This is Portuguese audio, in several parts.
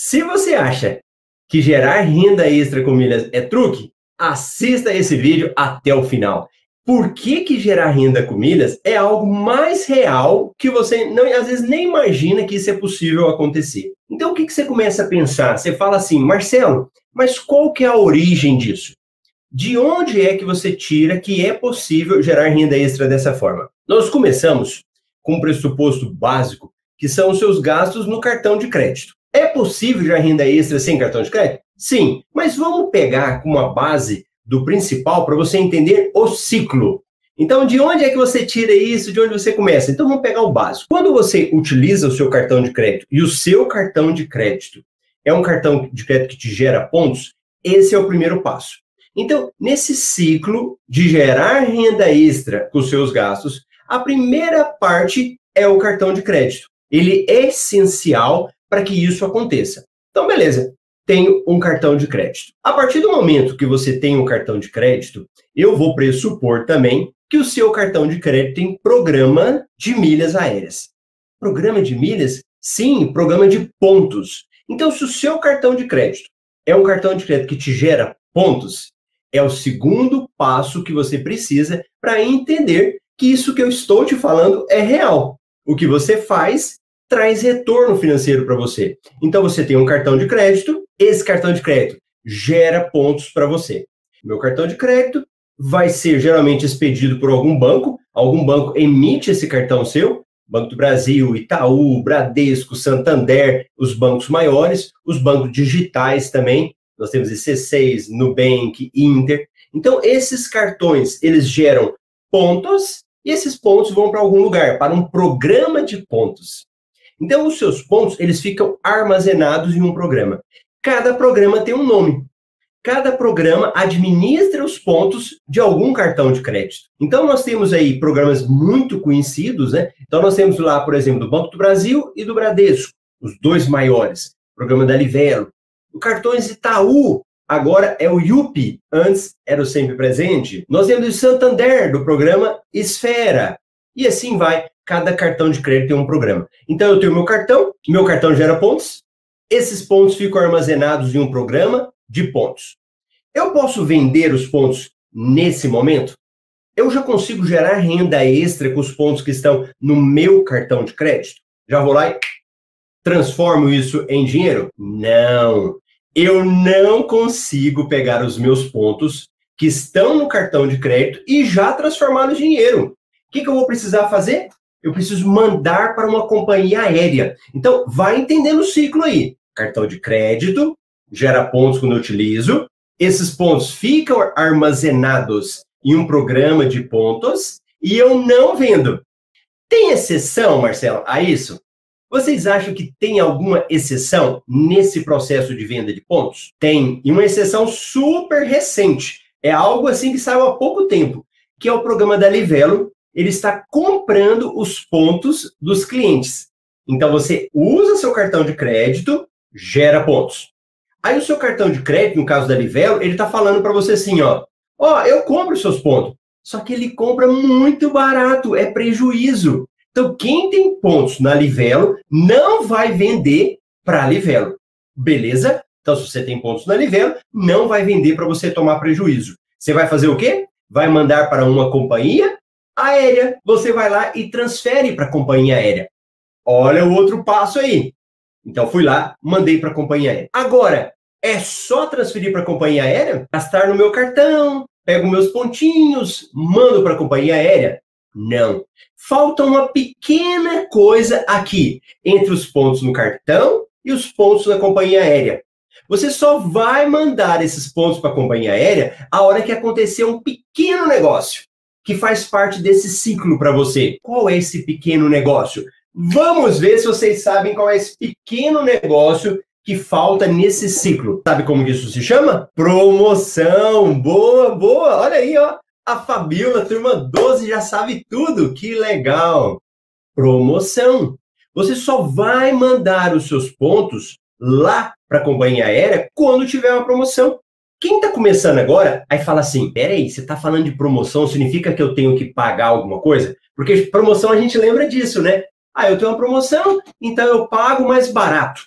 Se você acha que gerar renda extra com milhas é truque, assista esse vídeo até o final. Por que, que gerar renda com milhas é algo mais real que você não, às vezes nem imagina que isso é possível acontecer? Então o que, que você começa a pensar? Você fala assim, Marcelo, mas qual que é a origem disso? De onde é que você tira que é possível gerar renda extra dessa forma? Nós começamos com um pressuposto básico, que são os seus gastos no cartão de crédito. É possível gerar renda extra sem cartão de crédito? Sim, mas vamos pegar como uma base do principal para você entender o ciclo. Então, de onde é que você tira isso? De onde você começa? Então, vamos pegar o básico. Quando você utiliza o seu cartão de crédito e o seu cartão de crédito é um cartão de crédito que te gera pontos, esse é o primeiro passo. Então, nesse ciclo de gerar renda extra com os seus gastos, a primeira parte é o cartão de crédito. Ele é essencial para que isso aconteça. Então, beleza, tenho um cartão de crédito. A partir do momento que você tem um cartão de crédito, eu vou pressupor também que o seu cartão de crédito tem programa de milhas aéreas. Programa de milhas? Sim, programa de pontos. Então, se o seu cartão de crédito é um cartão de crédito que te gera pontos, é o segundo passo que você precisa para entender que isso que eu estou te falando é real. O que você faz traz retorno financeiro para você. Então você tem um cartão de crédito, esse cartão de crédito gera pontos para você. Meu cartão de crédito vai ser geralmente expedido por algum banco, algum banco emite esse cartão seu, Banco do Brasil, Itaú, Bradesco, Santander, os bancos maiores, os bancos digitais também, nós temos IC6, Nubank, Inter. Então, esses cartões, eles geram pontos e esses pontos vão para algum lugar, para um programa de pontos. Então, os seus pontos, eles ficam armazenados em um programa. Cada programa tem um nome. Cada programa administra os pontos de algum cartão de crédito. Então, nós temos aí programas muito conhecidos, né? Então, nós temos lá, por exemplo, do Banco do Brasil e do Bradesco, os dois maiores. Programa da Livelo. O Cartões Itaú, agora é o Yupi, antes era o Sempre Presente. Nós temos o Santander, do programa Esfera. E assim vai, cada cartão de crédito tem um programa. Então eu tenho meu cartão, meu cartão gera pontos, esses pontos ficam armazenados em um programa de pontos. Eu posso vender os pontos nesse momento? Eu já consigo gerar renda extra com os pontos que estão no meu cartão de crédito? Já vou lá e transformo isso em dinheiro? Não. Eu não consigo pegar os meus pontos que estão no cartão de crédito e já transformá-los em dinheiro. O que, que eu vou precisar fazer? Eu preciso mandar para uma companhia aérea. Então, vai entendendo o ciclo aí. Cartão de crédito gera pontos quando eu utilizo. Esses pontos ficam armazenados em um programa de pontos e eu não vendo. Tem exceção, Marcelo, a isso? Vocês acham que tem alguma exceção nesse processo de venda de pontos? Tem, e uma exceção super recente. É algo assim que saiu há pouco tempo, que é o programa da Livelo. Ele está comprando os pontos dos clientes. Então você usa seu cartão de crédito, gera pontos. Aí o seu cartão de crédito, no caso da Livelo, ele está falando para você assim, ó, ó, eu compro seus pontos. Só que ele compra muito barato, é prejuízo. Então, quem tem pontos na Livelo não vai vender para a Livelo. Beleza? Então, se você tem pontos na Livelo, não vai vender para você tomar prejuízo. Você vai fazer o quê? Vai mandar para uma companhia aérea. Você vai lá e transfere para a companhia aérea. Olha o outro passo aí. Então, fui lá, mandei para a companhia aérea. Agora, é só transferir para a companhia aérea? Gastar no meu cartão, pego meus pontinhos, mando para a companhia aérea? Não. Falta uma pequena coisa aqui entre os pontos no cartão e os pontos na companhia aérea. Você só vai mandar esses pontos para a companhia aérea a hora que acontecer um pequeno negócio que faz parte desse ciclo para você. Qual é esse pequeno negócio? Vamos ver se vocês sabem qual é esse pequeno negócio que falta nesse ciclo. Sabe como isso se chama? Promoção. Boa, boa. Olha aí, ó. A Fabiola, turma 12, já sabe tudo. Que legal! Promoção. Você só vai mandar os seus pontos lá para a companhia aérea quando tiver uma promoção. Quem está começando agora, aí fala assim: peraí, você está falando de promoção, significa que eu tenho que pagar alguma coisa? Porque promoção a gente lembra disso, né? Ah, eu tenho uma promoção, então eu pago mais barato.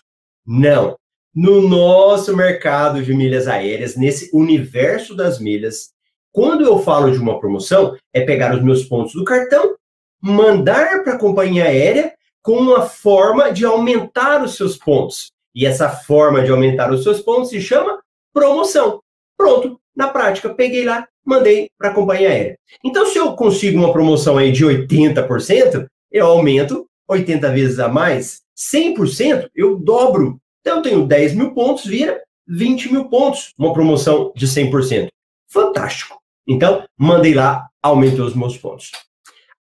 Não. no nosso mercado de milhas aéreas, nesse universo das milhas, quando eu falo de uma promoção, é pegar os meus pontos do cartão, mandar para a companhia aérea com uma forma de aumentar os seus pontos. E essa forma de aumentar os seus pontos se chama promoção. Pronto, na prática, peguei lá, mandei para a companhia aérea. Então, se eu consigo uma promoção aí de 80%, eu aumento 80 vezes a mais, 100%, eu dobro. Então, eu tenho 10 mil pontos, vira 20 mil pontos, uma promoção de 100%. Fantástico. Então, mandei lá, aumentou os meus pontos.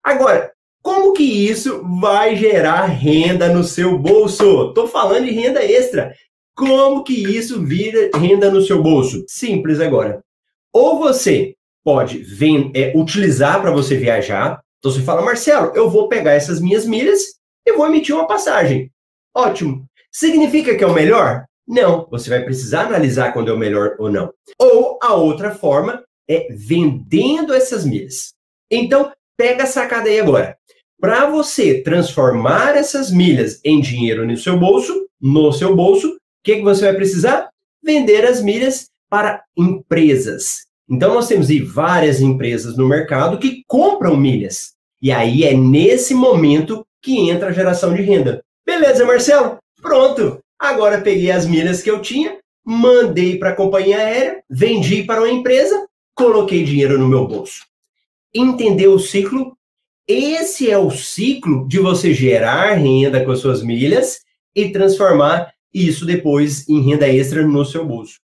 Agora, como que isso vai gerar renda no seu bolso? Estou falando de renda extra. Como que isso vira renda no seu bolso? Simples agora. Ou você pode vem, é, utilizar para você viajar. Então você fala, Marcelo, eu vou pegar essas minhas milhas e vou emitir uma passagem. Ótimo. Significa que é o melhor? Não. Você vai precisar analisar quando é o melhor ou não. Ou a outra forma é vendendo essas milhas. Então, pega a sacada aí agora. Para você transformar essas milhas em dinheiro no seu bolso, no seu bolso, que, que você vai precisar? Vender as milhas para empresas. Então, nós temos aí várias empresas no mercado que compram milhas. E aí é nesse momento que entra a geração de renda. Beleza, Marcelo? Pronto! Agora peguei as milhas que eu tinha, mandei para a companhia aérea, vendi para uma empresa, coloquei dinheiro no meu bolso. Entendeu o ciclo? Esse é o ciclo de você gerar renda com as suas milhas e transformar isso depois em renda extra no seu bolso.